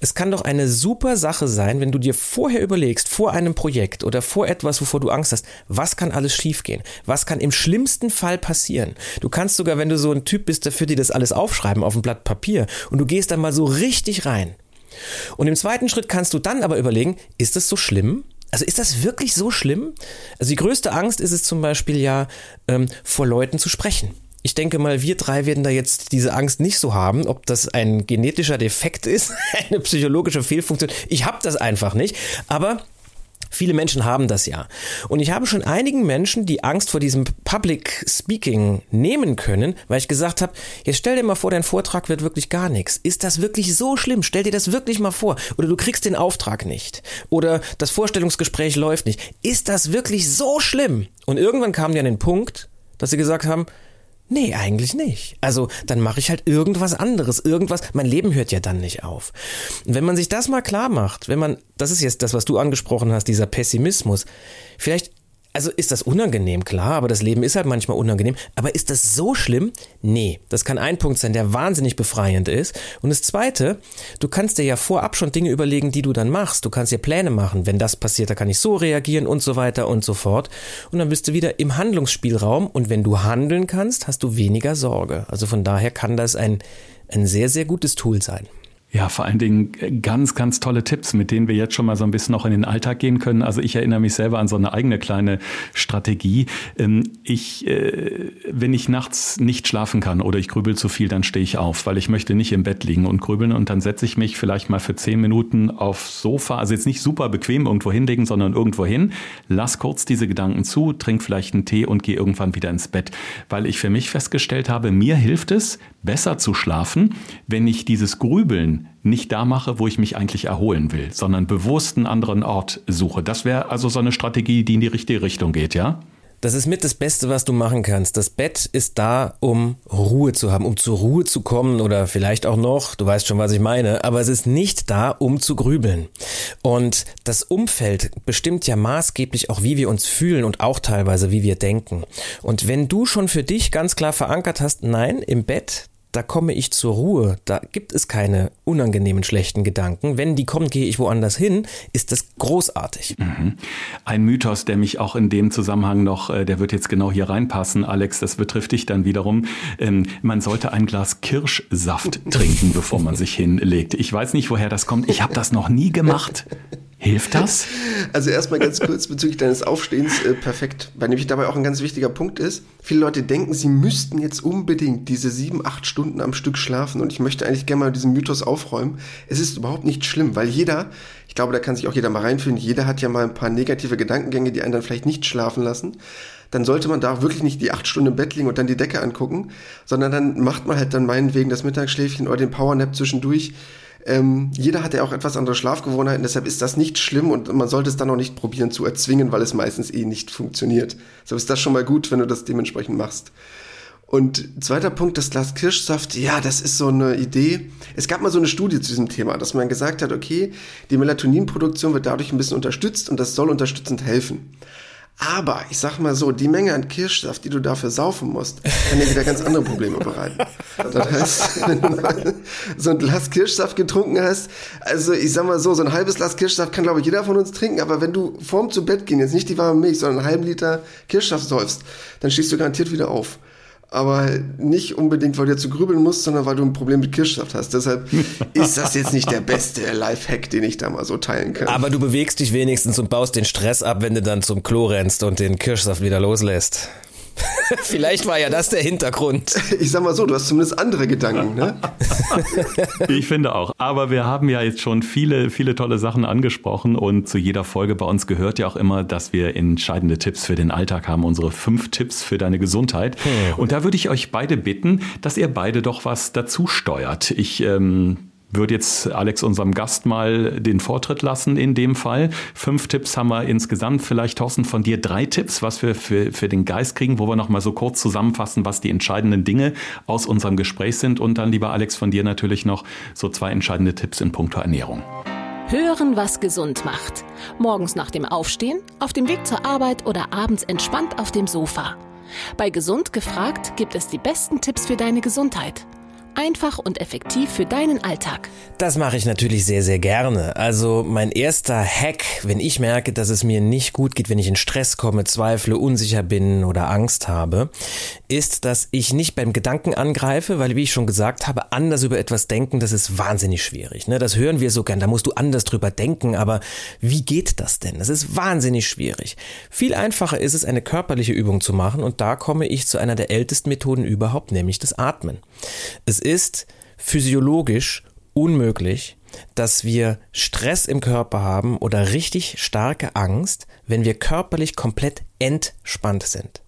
Speaker 3: Es kann doch eine super Sache sein, wenn du dir vorher überlegst, vor einem Projekt oder vor etwas, wovor du Angst hast, was kann alles schiefgehen? Was kann im schlimmsten Fall passieren? Du kannst sogar, wenn du so ein Typ bist, dafür dir das alles aufschreiben auf ein Blatt Papier und du gehst dann mal so richtig rein. Und im zweiten Schritt kannst du dann aber überlegen, ist es so schlimm? Also ist das wirklich so schlimm? Also die größte Angst ist es zum Beispiel ja, ähm, vor Leuten zu sprechen. Ich denke mal, wir drei werden da jetzt diese Angst nicht so haben, ob das ein genetischer Defekt ist, [laughs] eine psychologische Fehlfunktion. Ich habe das einfach nicht. Aber Viele Menschen haben das ja. Und ich habe schon einigen Menschen die Angst vor diesem Public Speaking nehmen können, weil ich gesagt habe, jetzt stell dir mal vor, dein Vortrag wird wirklich gar nichts. Ist das wirklich so schlimm? Stell dir das wirklich mal vor. Oder du kriegst den Auftrag nicht. Oder das Vorstellungsgespräch läuft nicht. Ist das wirklich so schlimm? Und irgendwann kam die an den Punkt, dass sie gesagt haben, Nee, eigentlich nicht. Also dann mache ich halt irgendwas anderes, irgendwas. Mein Leben hört ja dann nicht auf. Und wenn man sich das mal klar macht, wenn man, das ist jetzt das, was du angesprochen hast, dieser Pessimismus, vielleicht also ist das unangenehm, klar, aber das Leben ist halt manchmal unangenehm. Aber ist das so schlimm? Nee, das kann ein Punkt sein, der wahnsinnig befreiend ist. Und das Zweite, du kannst dir ja vorab schon Dinge überlegen, die du dann machst. Du kannst dir Pläne machen. Wenn das passiert, da kann ich so reagieren und so weiter und so fort. Und dann bist du wieder im Handlungsspielraum. Und wenn du handeln kannst, hast du weniger Sorge. Also von daher kann das ein, ein sehr, sehr gutes Tool sein.
Speaker 1: Ja, vor allen Dingen äh, ganz, ganz tolle Tipps, mit denen wir jetzt schon mal so ein bisschen noch in den Alltag gehen können. Also ich erinnere mich selber an so eine eigene kleine Strategie. Ähm, ich, äh, wenn ich nachts nicht schlafen kann oder ich grübel zu viel, dann stehe ich auf, weil ich möchte nicht im Bett liegen und grübeln und dann setze ich mich vielleicht mal für zehn Minuten aufs Sofa, also jetzt nicht super bequem irgendwo hinlegen, sondern irgendwo hin, lass kurz diese Gedanken zu, trink vielleicht einen Tee und gehe irgendwann wieder ins Bett, weil ich für mich festgestellt habe, mir hilft es, besser zu schlafen, wenn ich dieses Grübeln nicht da mache, wo ich mich eigentlich erholen will, sondern bewusst einen anderen Ort suche. Das wäre also so eine Strategie, die in die richtige Richtung geht, ja?
Speaker 3: Das ist mit das Beste, was du machen kannst. Das Bett ist da, um Ruhe zu haben, um zur Ruhe zu kommen oder vielleicht auch noch, du weißt schon, was ich meine, aber es ist nicht da, um zu grübeln. Und das Umfeld bestimmt ja maßgeblich auch, wie wir uns fühlen und auch teilweise, wie wir denken. Und wenn du schon für dich ganz klar verankert hast, nein, im Bett, da komme ich zur Ruhe, da gibt es keine unangenehmen schlechten Gedanken. Wenn die kommen, gehe ich woanders hin, ist das großartig.
Speaker 1: Mhm. Ein Mythos, der mich auch in dem Zusammenhang noch, äh, der wird jetzt genau hier reinpassen, Alex, das betrifft dich dann wiederum. Ähm, man sollte ein Glas Kirschsaft [laughs] trinken, bevor man sich hinlegt. Ich weiß nicht, woher das kommt. Ich habe das noch nie gemacht. [laughs] Hilft das?
Speaker 2: Also erstmal ganz kurz bezüglich deines Aufstehens, äh, perfekt. Weil nämlich dabei auch ein ganz wichtiger Punkt ist, viele Leute denken, sie müssten jetzt unbedingt diese sieben, acht Stunden am Stück schlafen. Und ich möchte eigentlich gerne mal diesen Mythos aufräumen. Es ist überhaupt nicht schlimm, weil jeder, ich glaube, da kann sich auch jeder mal reinfühlen, jeder hat ja mal ein paar negative Gedankengänge, die einen dann vielleicht nicht schlafen lassen. Dann sollte man da wirklich nicht die acht Stunden im Bett liegen und dann die Decke angucken, sondern dann macht man halt dann meinetwegen das Mittagsschläfchen oder den Powernap zwischendurch ähm, jeder hat ja auch etwas andere Schlafgewohnheiten, deshalb ist das nicht schlimm und man sollte es dann auch nicht probieren zu erzwingen, weil es meistens eh nicht funktioniert. Deshalb ist das schon mal gut, wenn du das dementsprechend machst. Und zweiter Punkt, das Glas Kirschsaft, ja, das ist so eine Idee. Es gab mal so eine Studie zu diesem Thema, dass man gesagt hat, okay, die Melatoninproduktion wird dadurch ein bisschen unterstützt und das soll unterstützend helfen. Aber ich sag mal so, die Menge an Kirschsaft, die du dafür saufen musst, kann dir wieder ganz andere Probleme bereiten. Das heißt, [laughs] wenn du so ein Glas Kirschsaft getrunken hast, also ich sag mal so, so ein halbes Glas Kirschsaft kann glaube ich jeder von uns trinken, aber wenn du vorm zu Bett gehen jetzt nicht die warme Milch, sondern einen halben Liter Kirschsaft säufst, dann stehst du garantiert wieder auf aber nicht unbedingt, weil du zu grübeln musst, sondern weil du ein Problem mit Kirschsaft hast. Deshalb [laughs] ist das jetzt nicht der beste Lifehack, den ich da mal so teilen kann.
Speaker 3: Aber du bewegst dich wenigstens und baust den Stress ab, wenn du dann zum Klo rennst und den Kirschsaft wieder loslässt. [laughs] Vielleicht war ja das der Hintergrund.
Speaker 2: Ich sag mal so, du hast zumindest andere Gedanken, ne? [laughs]
Speaker 1: ich finde auch. Aber wir haben ja jetzt schon viele, viele tolle Sachen angesprochen und zu jeder Folge bei uns gehört ja auch immer, dass wir entscheidende Tipps für den Alltag haben, unsere fünf Tipps für deine Gesundheit. Hm. Und da würde ich euch beide bitten, dass ihr beide doch was dazu steuert. Ich ähm, würde jetzt Alex unserem Gast mal den Vortritt lassen in dem Fall. Fünf Tipps haben wir insgesamt. Vielleicht, Thorsten, von dir drei Tipps, was wir für, für den Geist kriegen, wo wir noch mal so kurz zusammenfassen, was die entscheidenden Dinge aus unserem Gespräch sind. Und dann, lieber Alex, von dir natürlich noch so zwei entscheidende Tipps in puncto Ernährung.
Speaker 4: Hören, was gesund macht. Morgens nach dem Aufstehen, auf dem Weg zur Arbeit oder abends entspannt auf dem Sofa. Bei Gesund gefragt gibt es die besten Tipps für deine Gesundheit. Einfach und effektiv für deinen Alltag.
Speaker 3: Das mache ich natürlich sehr, sehr gerne. Also mein erster Hack, wenn ich merke, dass es mir nicht gut geht, wenn ich in Stress komme, zweifle, unsicher bin oder Angst habe, ist, dass ich nicht beim Gedanken angreife, weil, wie ich schon gesagt habe, anders über etwas denken, das ist wahnsinnig schwierig. Ne? Das hören wir so gern, da musst du anders drüber denken, aber wie geht das denn? Das ist wahnsinnig schwierig. Viel einfacher ist es, eine körperliche Übung zu machen und da komme ich zu einer der ältesten Methoden überhaupt, nämlich das Atmen. Es ist physiologisch unmöglich, dass wir Stress im Körper haben oder richtig starke Angst, wenn wir körperlich komplett entspannt sind.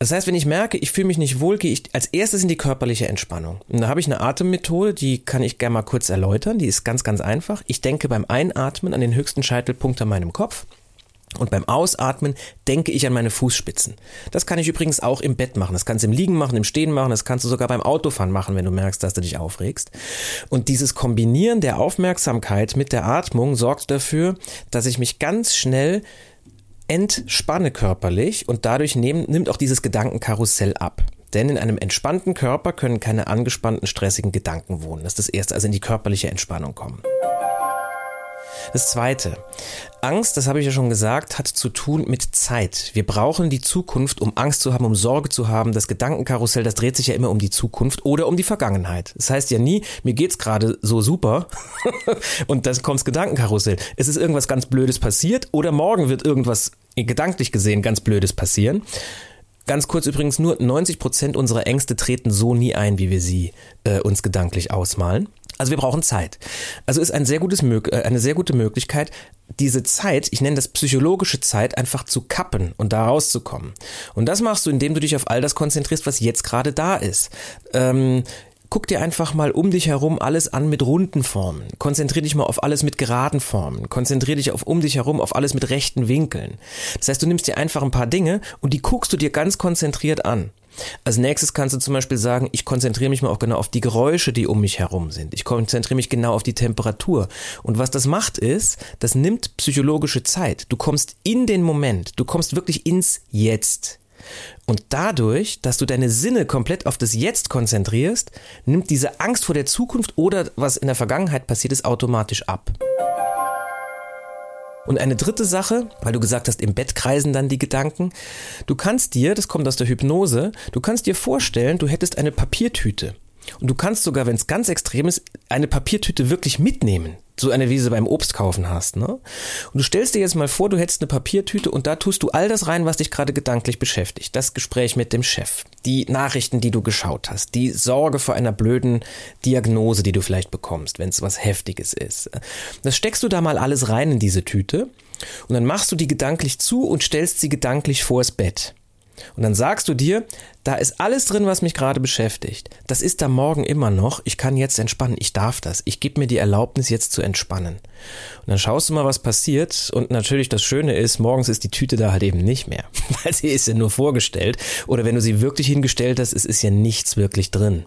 Speaker 3: Das heißt, wenn ich merke, ich fühle mich nicht wohl, gehe ich als erstes in die körperliche Entspannung. Und da habe ich eine Atemmethode, die kann ich gerne mal kurz erläutern. Die ist ganz, ganz einfach. Ich denke beim Einatmen an den höchsten Scheitelpunkt an meinem Kopf. Und beim Ausatmen denke ich an meine Fußspitzen. Das kann ich übrigens auch im Bett machen. Das kannst du im Liegen machen, im Stehen machen. Das kannst du sogar beim Autofahren machen, wenn du merkst, dass du dich aufregst. Und dieses Kombinieren der Aufmerksamkeit mit der Atmung sorgt dafür, dass ich mich ganz schnell entspanne körperlich und dadurch nehm, nimmt auch dieses Gedankenkarussell ab. Denn in einem entspannten Körper können keine angespannten, stressigen Gedanken wohnen. Das ist das Erste, also in die körperliche Entspannung kommen. Das zweite. Angst, das habe ich ja schon gesagt, hat zu tun mit Zeit. Wir brauchen die Zukunft, um Angst zu haben, um Sorge zu haben. Das Gedankenkarussell, das dreht sich ja immer um die Zukunft oder um die Vergangenheit. Das heißt ja nie, mir geht's gerade so super [laughs] und dann kommt's Gedankenkarussell. Es ist irgendwas ganz Blödes passiert oder morgen wird irgendwas gedanklich gesehen ganz Blödes passieren. Ganz kurz übrigens, nur 90 Prozent unserer Ängste treten so nie ein, wie wir sie äh, uns gedanklich ausmalen. Also wir brauchen Zeit. Also ist ein sehr gutes, äh, eine sehr gute Möglichkeit, diese Zeit, ich nenne das psychologische Zeit, einfach zu kappen und da rauszukommen. Und das machst du, indem du dich auf all das konzentrierst, was jetzt gerade da ist. Ähm, guck dir einfach mal um dich herum alles an mit runden Formen. Konzentrier dich mal auf alles mit geraden Formen. Konzentrier dich auf um dich herum auf alles mit rechten Winkeln. Das heißt, du nimmst dir einfach ein paar Dinge und die guckst du dir ganz konzentriert an. Als nächstes kannst du zum Beispiel sagen, ich konzentriere mich mal auch genau auf die Geräusche, die um mich herum sind. Ich konzentriere mich genau auf die Temperatur. Und was das macht ist, das nimmt psychologische Zeit. Du kommst in den Moment, du kommst wirklich ins Jetzt. Und dadurch, dass du deine Sinne komplett auf das Jetzt konzentrierst, nimmt diese Angst vor der Zukunft oder was in der Vergangenheit passiert ist, automatisch ab. Und eine dritte Sache, weil du gesagt hast, im Bett kreisen dann die Gedanken. Du kannst dir, das kommt aus der Hypnose, du kannst dir vorstellen, du hättest eine Papiertüte. Und du kannst sogar, wenn es ganz extrem ist, eine Papiertüte wirklich mitnehmen. So eine, wie du beim Obst kaufen hast. Ne? Und du stellst dir jetzt mal vor, du hättest eine Papiertüte und da tust du all das rein, was dich gerade gedanklich beschäftigt. Das Gespräch mit dem Chef, die Nachrichten, die du geschaut hast, die Sorge vor einer blöden Diagnose, die du vielleicht bekommst, wenn es was Heftiges ist. Das steckst du da mal alles rein in diese Tüte und dann machst du die gedanklich zu und stellst sie gedanklich vors Bett. Und dann sagst du dir, da ist alles drin, was mich gerade beschäftigt. Das ist da morgen immer noch. Ich kann jetzt entspannen. Ich darf das. Ich gebe mir die Erlaubnis, jetzt zu entspannen. Und dann schaust du mal, was passiert. Und natürlich das Schöne ist, morgens ist die Tüte da halt eben nicht mehr. [laughs] Weil sie ist ja nur vorgestellt. Oder wenn du sie wirklich hingestellt hast, es ist ja nichts wirklich drin.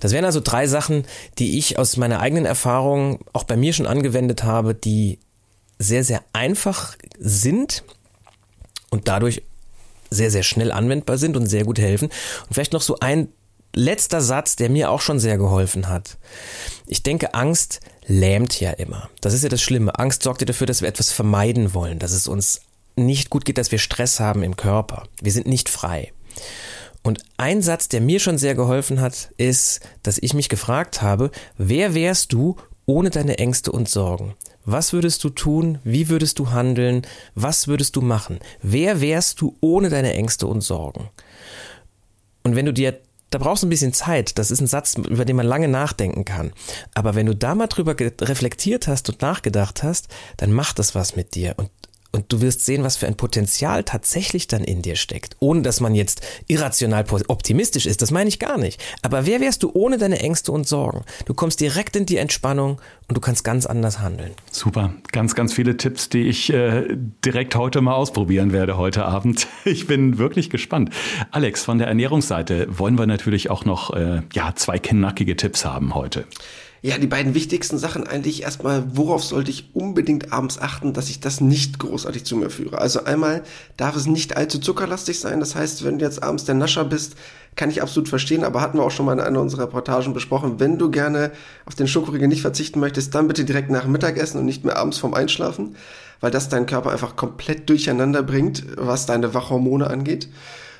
Speaker 3: Das wären also drei Sachen, die ich aus meiner eigenen Erfahrung auch bei mir schon angewendet habe, die sehr, sehr einfach sind und dadurch sehr, sehr schnell anwendbar sind und sehr gut helfen. Und vielleicht noch so ein letzter Satz, der mir auch schon sehr geholfen hat. Ich denke, Angst lähmt ja immer. Das ist ja das Schlimme. Angst sorgt ja dafür, dass wir etwas vermeiden wollen, dass es uns nicht gut geht, dass wir Stress haben im Körper. Wir sind nicht frei. Und ein Satz, der mir schon sehr geholfen hat, ist, dass ich mich gefragt habe, wer wärst du ohne deine Ängste und Sorgen? Was würdest du tun? Wie würdest du handeln? Was würdest du machen? Wer wärst du ohne deine Ängste und Sorgen? Und wenn du dir da brauchst du ein bisschen Zeit. Das ist ein Satz, über den man lange nachdenken kann. Aber wenn du da mal drüber reflektiert hast und nachgedacht hast, dann macht das was mit dir. Und und du wirst sehen, was für ein Potenzial tatsächlich dann in dir steckt. Ohne dass man jetzt irrational optimistisch ist, das meine ich gar nicht. Aber wer wärst du ohne deine Ängste und Sorgen? Du kommst direkt in die Entspannung und du kannst ganz anders handeln.
Speaker 1: Super, ganz, ganz viele Tipps, die ich äh, direkt heute mal ausprobieren werde, heute Abend. [laughs] Ich bin wirklich gespannt. Alex, von der Ernährungsseite wollen wir natürlich auch noch äh, ja, zwei knackige Tipps haben heute.
Speaker 2: Ja, die beiden wichtigsten Sachen eigentlich erstmal, worauf sollte ich unbedingt abends achten, dass ich das nicht großartig zu mir führe. Also einmal darf es nicht allzu zuckerlastig sein. Das heißt, wenn du jetzt abends der Nascher bist, kann ich absolut verstehen, aber hatten wir auch schon mal in einer unserer Reportagen besprochen. Wenn du gerne auf den Schokoriegel nicht verzichten möchtest, dann bitte direkt nach Mittagessen und nicht mehr abends vorm Einschlafen, weil das deinen Körper einfach komplett durcheinander bringt, was deine Wachhormone angeht.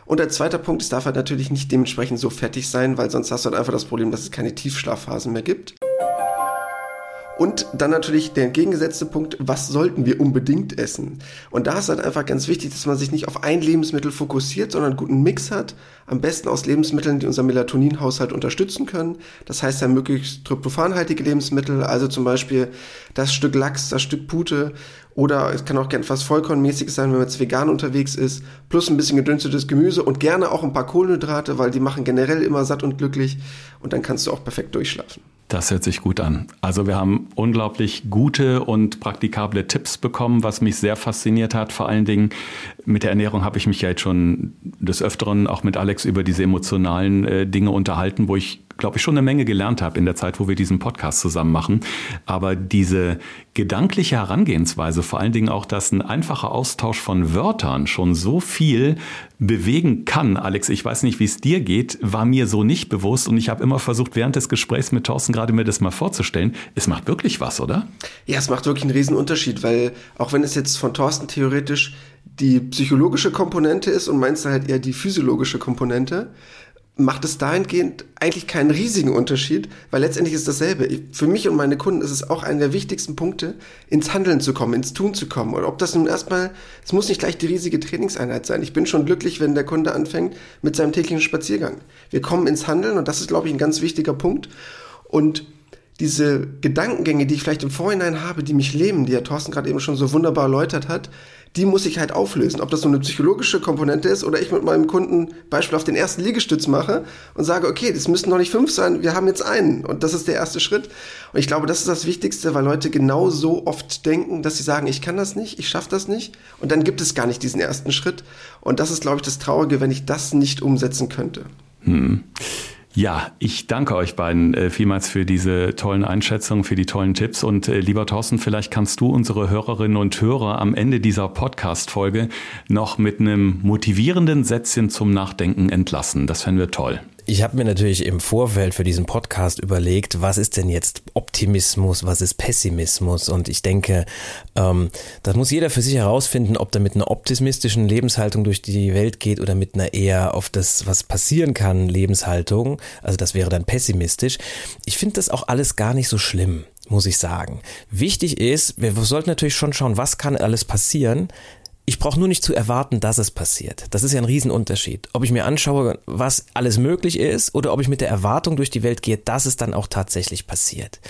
Speaker 2: Und der zweite Punkt, es darf halt natürlich nicht dementsprechend so fettig sein, weil sonst hast du halt einfach das Problem, dass es keine Tiefschlafphasen mehr gibt. Und dann natürlich der entgegengesetzte Punkt, was sollten wir unbedingt essen? Und da ist halt einfach ganz wichtig, dass man sich nicht auf ein Lebensmittel fokussiert, sondern einen guten Mix hat. Am besten aus Lebensmitteln, die unser Melatoninhaushalt unterstützen können. Das heißt ja möglichst tryptophanhaltige Lebensmittel, also zum Beispiel das Stück Lachs, das Stück Pute oder es kann auch gern etwas Vollkornmäßiges sein, wenn man jetzt vegan unterwegs ist, plus ein bisschen gedünstetes Gemüse und gerne auch ein paar Kohlenhydrate, weil die machen generell immer satt und glücklich und dann kannst du auch perfekt durchschlafen.
Speaker 1: Das hört sich gut an. Also wir haben unglaublich gute und praktikable Tipps bekommen, was mich sehr fasziniert hat. Vor allen Dingen mit der Ernährung habe ich mich ja jetzt schon des Öfteren auch mit Alex über diese emotionalen äh, Dinge unterhalten, wo ich glaube ich, schon eine Menge gelernt habe in der Zeit, wo wir diesen Podcast zusammen machen. Aber diese gedankliche Herangehensweise, vor allen Dingen auch, dass ein einfacher Austausch von Wörtern schon so viel bewegen kann. Alex, ich weiß nicht, wie es dir geht, war mir so nicht bewusst und ich habe immer versucht, während des Gesprächs mit Thorsten gerade mir das mal vorzustellen. Es macht wirklich was, oder?
Speaker 2: Ja, es macht wirklich einen riesen Unterschied, weil auch wenn es jetzt von Thorsten theoretisch die psychologische Komponente ist und meinst du halt eher die physiologische Komponente, macht es dahingehend eigentlich keinen riesigen Unterschied, weil letztendlich ist dasselbe. Für mich und meine Kunden ist es auch einer der wichtigsten Punkte, ins Handeln zu kommen, ins Tun zu kommen. Und ob das nun erstmal, es muss nicht gleich die riesige Trainingseinheit sein. Ich bin schon glücklich, wenn der Kunde anfängt mit seinem täglichen Spaziergang. Wir kommen ins Handeln und das ist, glaube ich, ein ganz wichtiger Punkt. Und diese Gedankengänge, die ich vielleicht im Vorhinein habe, die mich lähmen, die ja Thorsten gerade eben schon so wunderbar erläutert hat, die muss ich halt auflösen. Ob das nur eine psychologische Komponente ist oder ich mit meinem Kunden Beispiel auf den ersten Liegestütz mache und sage, okay, das müssten noch nicht fünf sein, wir haben jetzt einen und das ist der erste Schritt. Und ich glaube, das ist das Wichtigste, weil Leute genau so oft denken, dass sie sagen, ich kann das nicht, ich schaffe das nicht und dann gibt es gar nicht diesen ersten Schritt. Und das ist, glaube ich, das Traurige, wenn ich das nicht umsetzen könnte.
Speaker 1: Hm. Ja, ich danke euch beiden äh, vielmals für diese tollen Einschätzungen, für die tollen Tipps. Und äh, lieber Thorsten, vielleicht kannst du unsere Hörerinnen und Hörer am Ende dieser Podcast-Folge noch mit einem motivierenden Sätzchen zum Nachdenken entlassen. Das fänden wir toll.
Speaker 3: Ich habe mir natürlich im Vorfeld für diesen Podcast überlegt, was ist denn jetzt Optimismus, was ist Pessimismus? Und ich denke, ähm, das muss jeder für sich herausfinden, ob er mit einer optimistischen Lebenshaltung durch die Welt geht oder mit einer eher auf das, was passieren kann, Lebenshaltung. Also das wäre dann pessimistisch. Ich finde das auch alles gar nicht so schlimm muss ich sagen. Wichtig ist, wir sollten natürlich schon schauen, was kann alles passieren, ich brauche nur nicht zu erwarten, dass es passiert. Das ist ja ein Riesenunterschied. Ob ich mir anschaue, was alles möglich ist oder ob ich mit der Erwartung durch die Welt gehe, dass es dann auch tatsächlich passiert.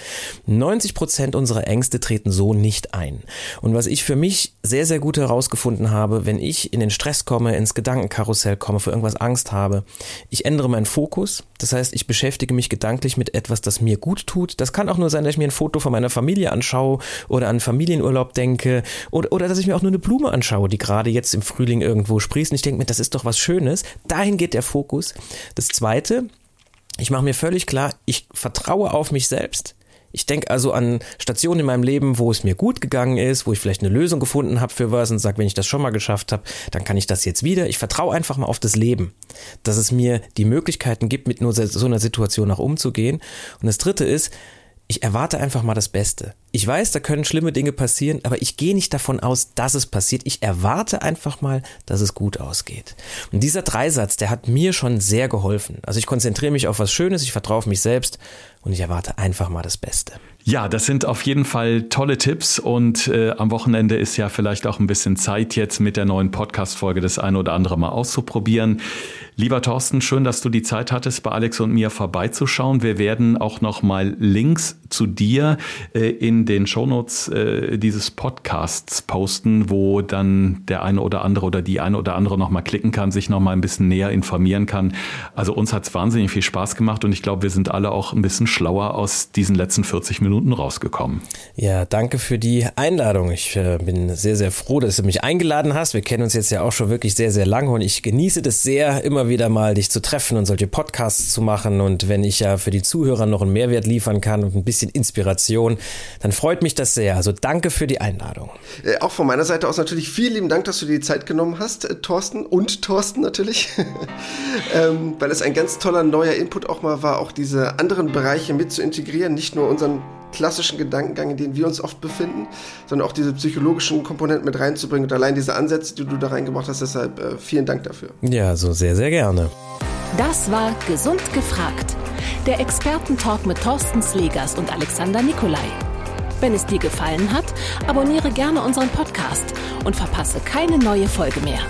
Speaker 3: 90 Prozent unserer Ängste treten so nicht ein. Und was ich für mich sehr, sehr gut herausgefunden habe, wenn ich in den Stress komme, ins Gedankenkarussell komme, für irgendwas Angst habe, ich ändere meinen Fokus. Das heißt, ich beschäftige mich gedanklich mit etwas, das mir gut tut. Das kann auch nur sein, dass ich mir ein Foto von meiner Familie anschaue oder an Familienurlaub denke oder, oder dass ich mir auch nur eine Blume anschaue die gerade jetzt im Frühling irgendwo sprießen. Ich denke mir, das ist doch was Schönes. Dahin geht der Fokus. Das Zweite, ich mache mir völlig klar, ich vertraue auf mich selbst. Ich denke also an Stationen in meinem Leben, wo es mir gut gegangen ist, wo ich vielleicht eine Lösung gefunden habe für was und sage, wenn ich das schon mal geschafft habe, dann kann ich das jetzt wieder. Ich vertraue einfach mal auf das Leben, dass es mir die Möglichkeiten gibt, mit nur so einer Situation auch umzugehen. Und das Dritte ist, ich erwarte einfach mal das Beste. Ich weiß, da können schlimme Dinge passieren, aber ich gehe nicht davon aus, dass es passiert. Ich erwarte einfach mal, dass es gut ausgeht. Und dieser Dreisatz, der hat mir schon sehr geholfen. Also ich konzentriere mich auf was Schönes, ich vertraue auf mich selbst und ich erwarte einfach mal das Beste.
Speaker 1: Ja, das sind auf jeden Fall tolle Tipps und äh, am Wochenende ist ja vielleicht auch ein bisschen Zeit jetzt mit der neuen Podcast-Folge das eine oder andere mal auszuprobieren. Lieber Thorsten, schön, dass du die Zeit hattest, bei Alex und mir vorbeizuschauen. Wir werden auch noch mal Links zu dir äh, in den Shownotes äh, dieses Podcasts posten, wo dann der eine oder andere oder die eine oder andere noch mal klicken kann, sich noch mal ein bisschen näher informieren kann. Also uns hat's wahnsinnig viel Spaß gemacht und ich glaube, wir sind alle auch ein bisschen schlauer aus diesen letzten 40 Minuten rausgekommen.
Speaker 3: Ja, danke für die Einladung. Ich äh, bin sehr, sehr froh, dass du mich eingeladen hast. Wir kennen uns jetzt ja auch schon wirklich sehr, sehr lange und ich genieße das sehr, immer wieder mal dich zu treffen und solche Podcasts zu machen. Und wenn ich ja für die Zuhörer noch einen Mehrwert liefern kann und ein bisschen Inspiration, dann freut mich das sehr. Also danke für die Einladung.
Speaker 2: Äh, auch von meiner Seite aus natürlich vielen lieben Dank, dass du dir die Zeit genommen hast, äh, Thorsten und Thorsten natürlich, [laughs] ähm, weil es ein ganz toller neuer Input auch mal war, auch diese anderen Bereiche mit zu integrieren, nicht nur unseren klassischen Gedankengang, in denen wir uns oft befinden, sondern auch diese psychologischen Komponenten mit reinzubringen und allein diese Ansätze, die du da reingebracht hast. Deshalb äh, vielen Dank dafür.
Speaker 3: Ja, so sehr, sehr gerne.
Speaker 4: Das war Gesund gefragt. Der Expertentalk mit Thorsten Slegers und Alexander Nikolai. Wenn es dir gefallen hat, abonniere gerne unseren Podcast und verpasse keine neue Folge mehr.